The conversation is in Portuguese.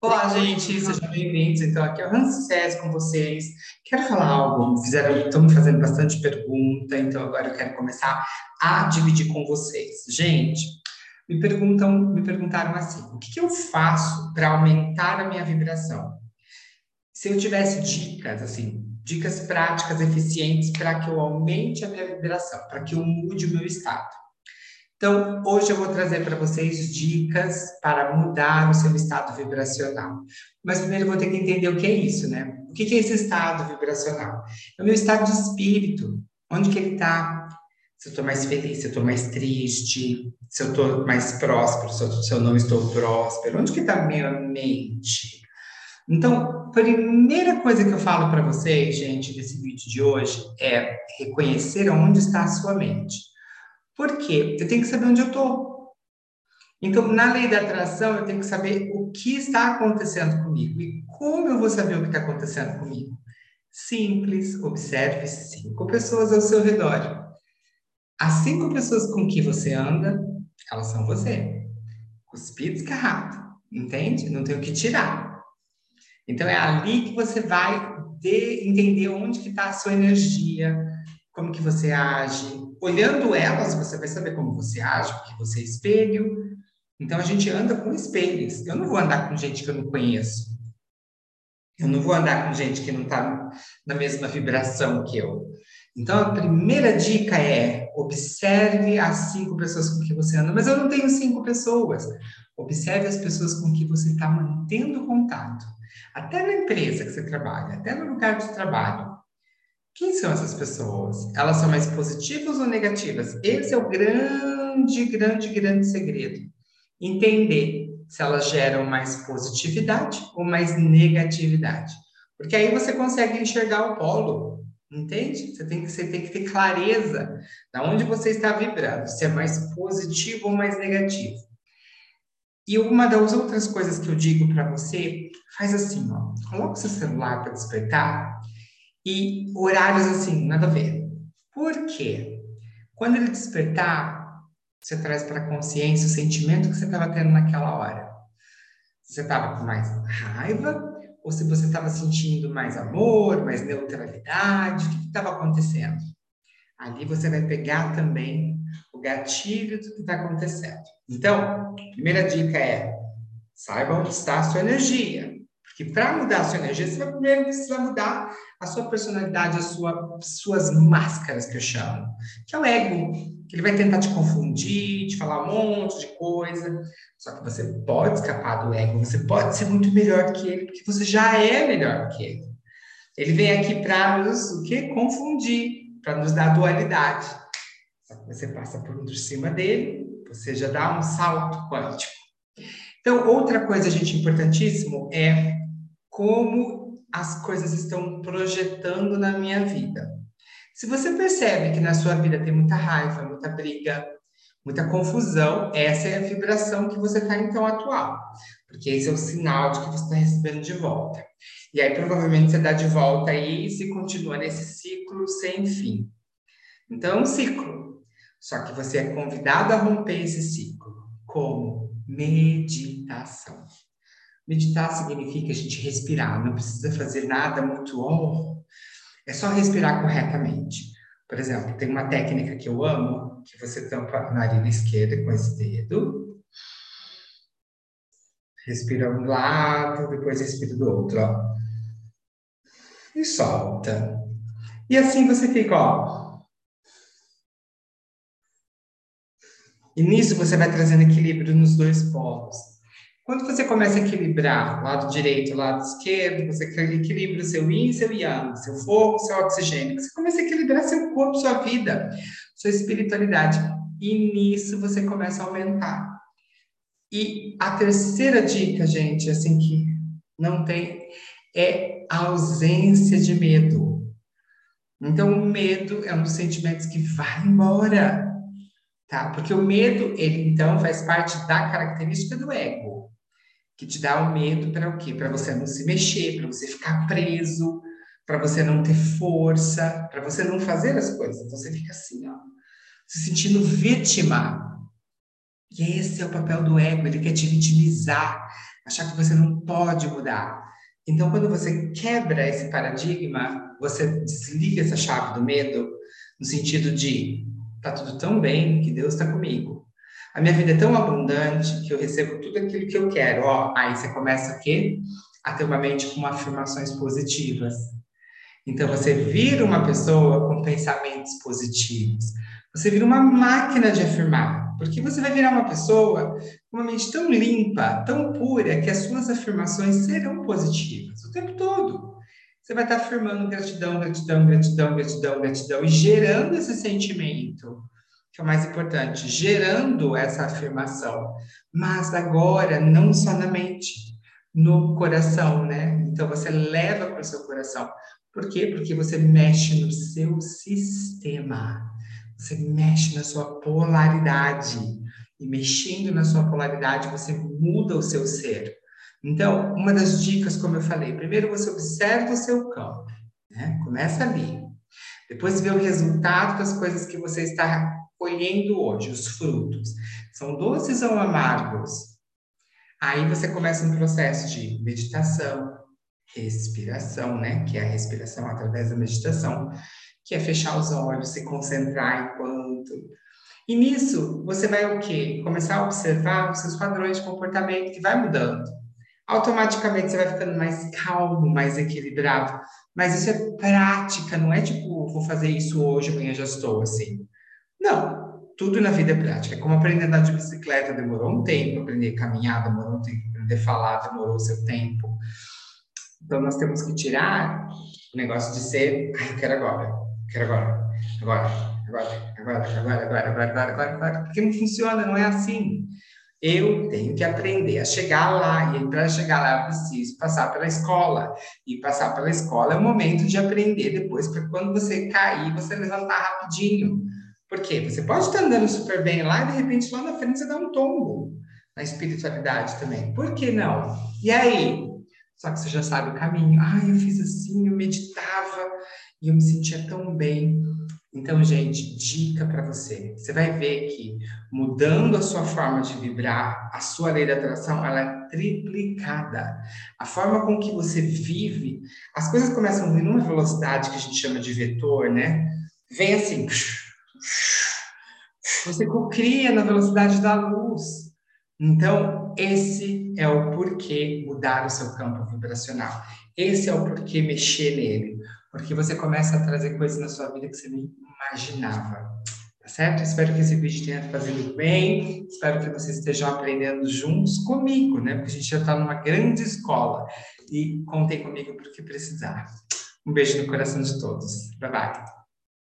Olá, gente, sejam bem-vindos. Então, aqui é o Ramsés com vocês. Quero falar algo. Fizeram, estão me fazendo bastante pergunta, então agora eu quero começar a dividir com vocês. Gente, me perguntam, me perguntaram assim: o que, que eu faço para aumentar a minha vibração? Se eu tivesse dicas, assim, dicas práticas, eficientes para que eu aumente a minha vibração, para que eu mude o meu estado. Então, hoje eu vou trazer para vocês dicas para mudar o seu estado vibracional. Mas primeiro eu vou ter que entender o que é isso, né? O que é esse estado vibracional? É o meu estado de espírito. Onde que ele está? Se eu estou mais feliz, se eu estou mais triste, se eu estou mais próspero, se eu, não estou próspero. Onde que está a minha mente? Então, a primeira coisa que eu falo para vocês, gente, nesse vídeo de hoje, é reconhecer onde está a sua mente. Por quê? Eu tenho que saber onde eu estou. Então, na lei da atração, eu tenho que saber o que está acontecendo comigo. E como eu vou saber o que está acontecendo comigo? Simples, observe cinco pessoas ao seu redor. As cinco pessoas com que você anda, elas são você. Cuspido, escarrado. Entende? Não tem o que tirar. Então, é ali que você vai de, entender onde está a sua energia, como que você age, olhando elas, você vai saber como você age, porque você é espelho. Então a gente anda com espelhos. Eu não vou andar com gente que eu não conheço. Eu não vou andar com gente que não está na mesma vibração que eu. Então a primeira dica é observe as cinco pessoas com que você anda. Mas eu não tenho cinco pessoas. Observe as pessoas com que você está mantendo contato. Até na empresa que você trabalha, até no lugar de trabalho. Quem são essas pessoas? Elas são mais positivas ou negativas? Esse é o grande, grande, grande segredo. Entender se elas geram mais positividade ou mais negatividade. Porque aí você consegue enxergar o polo, entende? Você tem que, você tem que ter clareza de onde você está vibrando, se é mais positivo ou mais negativo. E uma das outras coisas que eu digo para você, faz assim, ó, coloca o seu celular para despertar e horários assim, nada a ver. Por quê? Quando ele despertar, você traz para a consciência o sentimento que você estava tendo naquela hora. Você estava com mais raiva ou se você estava sentindo mais amor, mais neutralidade, o que estava acontecendo? Ali você vai pegar também o gatilho do que está acontecendo. Então, primeira dica é saiba onde está a sua energia. Porque para mudar a sua energia, você vai primeiro precisar mudar a sua personalidade, as sua, suas máscaras, que eu chamo, que é o ego, que ele vai tentar te confundir, te falar um monte de coisa. Só que você pode escapar do ego, você pode ser muito melhor que ele, porque você já é melhor que ele. Ele vem aqui para nos o quê? confundir, para nos dar dualidade. Só que você passa por cima dele, você já dá um salto quântico. Então, outra coisa, gente, importantíssimo é como as coisas estão projetando na minha vida. Se você percebe que na sua vida tem muita raiva, muita briga, muita confusão, essa é a vibração que você está então atual, porque esse é o sinal de que você está recebendo de volta. E aí provavelmente você dá de volta aí e se continua nesse ciclo sem fim. Então é um ciclo, só que você é convidado a romper esse ciclo. Como? Meditação. Meditar significa a gente respirar, não precisa fazer nada muito, é só respirar corretamente. Por exemplo, tem uma técnica que eu amo, que você tampa a narina esquerda com esse dedo, respira um lado, depois respira do outro, ó. E solta. E assim você fica, ó. E nisso você vai trazendo equilíbrio nos dois polos. Quando você começa a equilibrar lado direito, lado esquerdo, você equilibra o seu yin, seu yang, seu fogo, seu oxigênio. Você começa a equilibrar seu corpo, sua vida, sua espiritualidade. E nisso você começa a aumentar. E a terceira dica, gente, assim que não tem, é a ausência de medo. Então, o medo é um dos sentimentos que vai embora, tá? Porque o medo, ele então faz parte da característica do ego que te dá o medo para o quê? Para você não se mexer, para você ficar preso, para você não ter força, para você não fazer as coisas. Então você fica assim, ó, se sentindo vítima. E esse é o papel do ego, ele quer te vitimizar. achar que você não pode mudar. Então, quando você quebra esse paradigma, você desliga essa chave do medo, no sentido de tá tudo tão bem que Deus está comigo. A minha vida é tão abundante que eu recebo tudo aquilo que eu quero. Ó, aí você começa a quê? A ter uma mente com afirmações positivas. Então você vira uma pessoa com pensamentos positivos. Você vira uma máquina de afirmar, porque você vai virar uma pessoa com uma mente tão limpa, tão pura, que as suas afirmações serão positivas o tempo todo. Você vai estar afirmando gratidão, gratidão, gratidão, gratidão, gratidão e gerando esse sentimento, que é o mais importante, gerando essa afirmação. Mas agora, não só na mente, no coração, né? Então você leva para o seu coração. Por quê? Porque você mexe no seu sistema. Você mexe na sua polaridade. E mexendo na sua polaridade, você muda o seu ser. Então, uma das dicas, como eu falei, primeiro você observa o seu campo, né? Começa ali. Depois vê o resultado das coisas que você está colhendo hoje, os frutos. São doces ou amargos? Aí você começa um processo de meditação, respiração, né? Que é a respiração através da meditação, que é fechar os olhos, se concentrar enquanto. E nisso, você vai o quê? Começar a observar os seus padrões de comportamento que vai mudando. Automaticamente você vai ficando mais calmo, mais equilibrado. Mas isso é prática, não é tipo, vou fazer isso hoje, amanhã já estou assim. Não, tudo na vida é prática. Como aprender a andar de bicicleta demorou um tempo, aprender a caminhar demorou um tempo, aprender a falar demorou seu tempo. Então, nós temos que tirar o negócio de ser, ai, eu quero agora, quero agora, agora, agora, agora, agora, agora, agora, agora, agora, agora, porque não funciona, não é assim. Eu tenho que aprender a chegar lá, e para chegar lá eu preciso passar pela escola. E passar pela escola é o momento de aprender depois, para quando você cair, você levantar rapidinho. Porque você pode estar andando super bem lá e de repente lá na frente você dá um tombo na espiritualidade também. Por que não? E aí? Só que você já sabe o caminho. Ah, eu fiz assim, eu meditava e eu me sentia tão bem. Então, gente, dica para você. Você vai ver que mudando a sua forma de vibrar, a sua lei da atração, ela é triplicada. A forma com que você vive, as coisas começam a vir numa velocidade que a gente chama de vetor, né? Vem assim. Você cria na velocidade da luz. Então, esse é o porquê mudar o seu campo vibracional. Esse é o porquê mexer nele. Porque você começa a trazer coisas na sua vida que você nem imaginava. Tá certo? Espero que esse vídeo tenha fazendo bem. Espero que vocês estejam aprendendo juntos comigo, né? Porque a gente já está numa grande escola. E contem comigo o que precisar. Um beijo no coração de todos. Bye bye.